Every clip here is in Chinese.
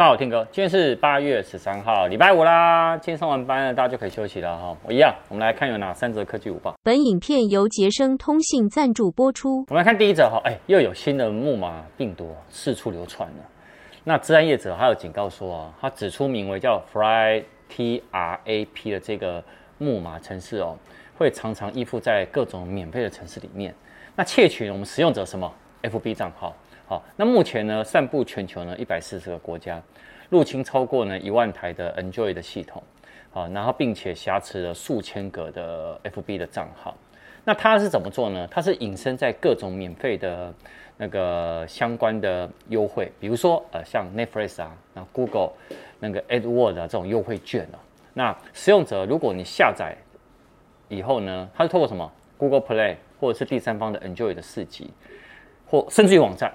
大家好，天哥，今天是八月十三号，礼拜五啦。今天上完班了，大家就可以休息了哈。我一样，我们来看有哪三则科技午报。本影片由杰生通信赞助播出。我们来看第一则哈，哎，又有新的木马病毒四处流传了。那资安业者还有警告说啊，他指出名为叫 Fly Trap 的这个木马城市哦，会常常依附在各种免费的城市里面，那窃取我们使用者什么 FB 账号。好，那目前呢，散布全球呢一百四十个国家，入侵超过呢一万台的 Enjoy 的系统，好，然后并且挟持了数千个的 FB 的账号。那它是怎么做呢？它是隐身在各种免费的那个相关的优惠，比如说呃像 Netflix 啊，那 Google 那个 AdWords 啊这种优惠券哦。那使用者如果你下载以后呢，它是透过什么 Google Play 或者是第三方的 Enjoy 的市集，或甚至于网站。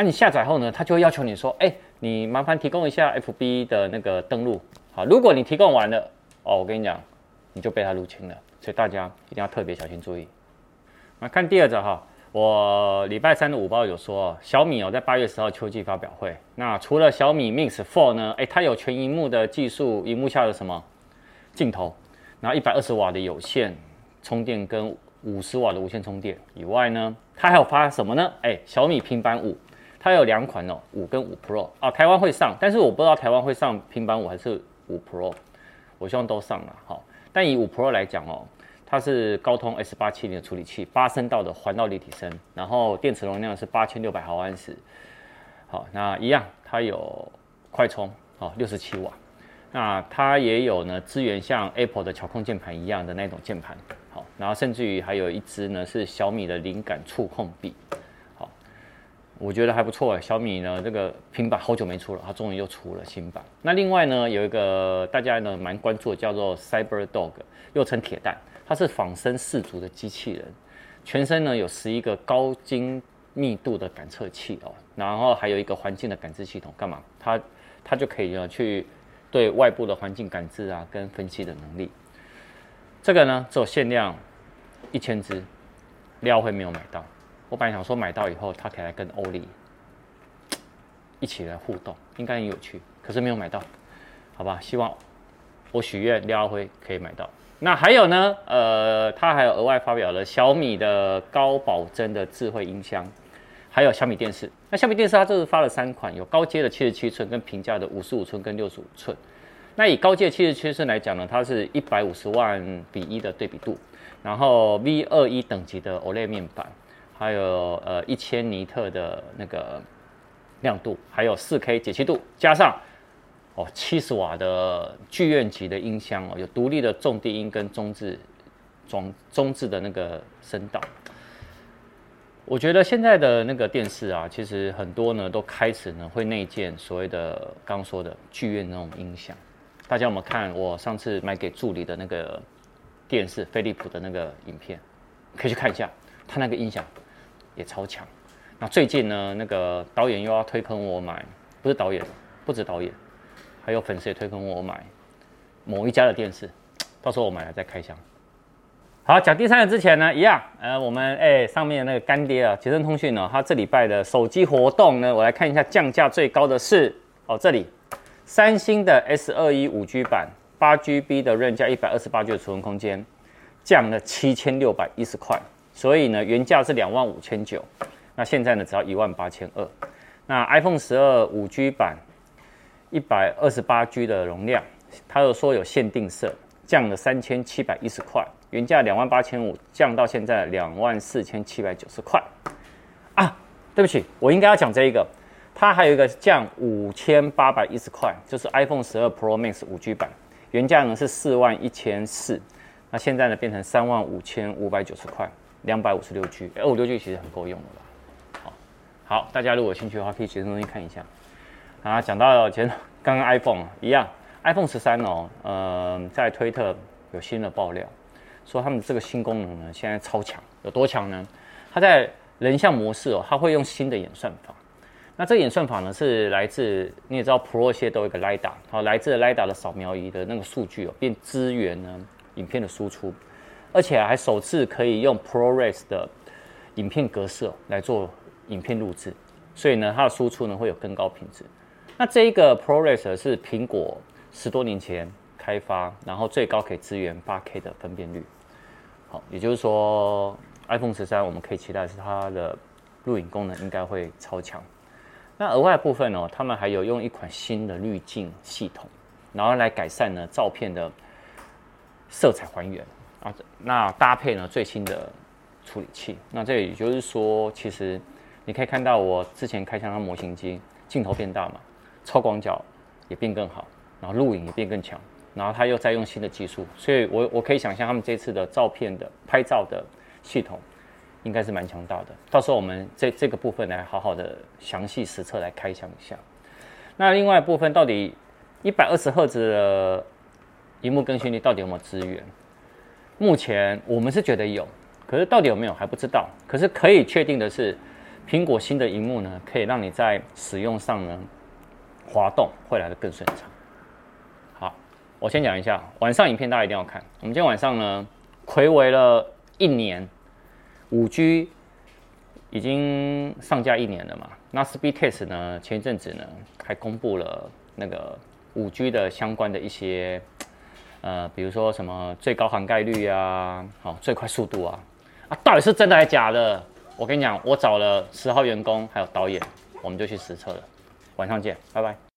那、你下载后呢，他就会要求你说，哎、你麻烦提供一下 FB 的那个登录。好，如果你提供完了，哦，我跟你讲，你就被他入侵了。所以大家一定要特别小心注意。来看第二则哈，我礼拜三的午报有说，小米哦在八月十号秋季发表会，那除了小米 Mix Four 呢，哎、它有全荧幕的技术，荧幕下的什么镜头，然后一百二十瓦的有线充电跟五十瓦的无线充电以外呢，它还有发什么呢？哎、小米平板五。它有两款哦，五跟五 Pro 啊，台湾会上，但是我不知道台湾会上平板五还是五 Pro，我希望都上了好。但以五 Pro 来讲哦，它是高通 S 八七零的处理器，八声道的环绕立体声，然后电池容量是八千六百毫安时。好，那一样，它有快充，好，六十七瓦。那它也有呢，支援像 Apple 的巧控键盘一样的那种键盘，好，然后甚至于还有一支呢是小米的灵感触控笔。我觉得还不错哎，小米呢这个平板好久没出了，它终于又出了新版。那另外呢有一个大家呢蛮关注的，叫做 Cyber Dog，又称铁蛋，它是仿生四足的机器人，全身呢有十一个高精密度的感测器哦，然后还有一个环境的感知系统，干嘛？它它就可以呢去对外部的环境感知啊跟分析的能力。这个呢只有限量一千只，料会没有买到。我本来想说买到以后，他可以来跟欧力一起来互动，应该很有趣。可是没有买到，好吧？希望我许愿廖阿辉可以买到。那还有呢？呃，他还有额外发表了小米的高保真的智慧音箱，还有小米电视。那小米电视它这次发了三款，有高阶的七十七寸，跟平价的五十五寸跟六十五寸。那以高阶七十七寸来讲呢，它是一百五十万比一的对比度，然后 V 二一等级的 OLED 面板。还有呃一千尼特的那个亮度，还有四 K 解析度，加上哦七十瓦的剧院级的音箱哦，有独立的重低音跟中置装中置的那个声道。我觉得现在的那个电视啊，其实很多呢都开始呢会内建所谓的刚刚说的剧院那种音响。大家有没有看我上次买给助理的那个电视飞利浦的那个影片？可以去看一下，它那个音响。也超强，那最近呢，那个导演又要推坑我买，不是导演，不止导演，还有粉丝也推坑我买某一家的电视，到时候我买了再开箱。好，讲第三个之前呢，一样，呃，我们哎、上面那个干爹啊，捷成通讯呢，它这礼拜的手机活动呢，我来看一下降价最高的是哦，这里三星的 S 二一五 G 版，八 GB 的 RAM 加一百二十八 G 的储存空间，降了七千六百一十块。所以呢，原价是两万五千九，那现在呢，只要一万八千二。那 iPhone 十二五 G 版，一百二十八 G 的容量，它又说有限定色，降了三千七百一十块，原价两万八千五，降到现在两万四千七百九十块。啊，对不起，我应该要讲这一个，它还有一个降五千八百一十块，就是 iPhone 十二 Pro Max 五 G 版，原价呢是四万一千四，那现在呢变成三万五千五百九十块。两百五十六 G，二五六 G 其实很够用了吧？好，好，大家如果有兴趣的话，可以捷成东西看一下。啊，讲到了前刚刚 iPhone 一样，iPhone 十三哦，嗯、呃，在推特有新的爆料，说他们这个新功能呢，现在超强，有多强呢？它在人像模式哦，它会用新的演算法。那这个演算法呢，是来自你也知道，Pro 系都有一个 LiDAR，好，来自 LiDAR 的扫描仪的那个数据哦，变支援呢影片的输出。而且还首次可以用 ProRes 的影片格式来做影片录制，所以呢，它的输出呢会有更高品质。那这一个 ProRes 是苹果十多年前开发，然后最高可以支援 8K 的分辨率。好，也就是说，iPhone 十三我们可以期待是它的录影功能应该会超强。那额外部分呢，他们还有用一款新的滤镜系统，然后来改善呢照片的色彩还原啊。那搭配呢最新的处理器。那这也就是说，其实你可以看到我之前开箱的模型机，镜头变大嘛，超广角也变更好，然后录影也变更强，然后他又在用新的技术，所以我我可以想象他们这次的照片的拍照的系统。应该是蛮强大的，到时候我们这这个部分来好好的详细实测来开箱一下。那另外一部分到底一百二十赫兹的荧幕更新率到底有没有支援？目前我们是觉得有，可是到底有没有还不知道。可是可以确定的是，苹果新的萤幕呢，可以让你在使用上呢滑动会来得更顺畅。好，我先讲一下晚上影片，大家一定要看。我们今天晚上呢，睽违了一年。五 G 已经上架一年了嘛？那 Speedtest 呢？前一阵子呢，还公布了那个五 G 的相关的一些，呃，比如说什么最高含盖率啊，好，最快速度啊，啊，到底是真的还是假的？我跟你讲，我找了十号员工还有导演，我们就去实测了。晚上见，拜拜。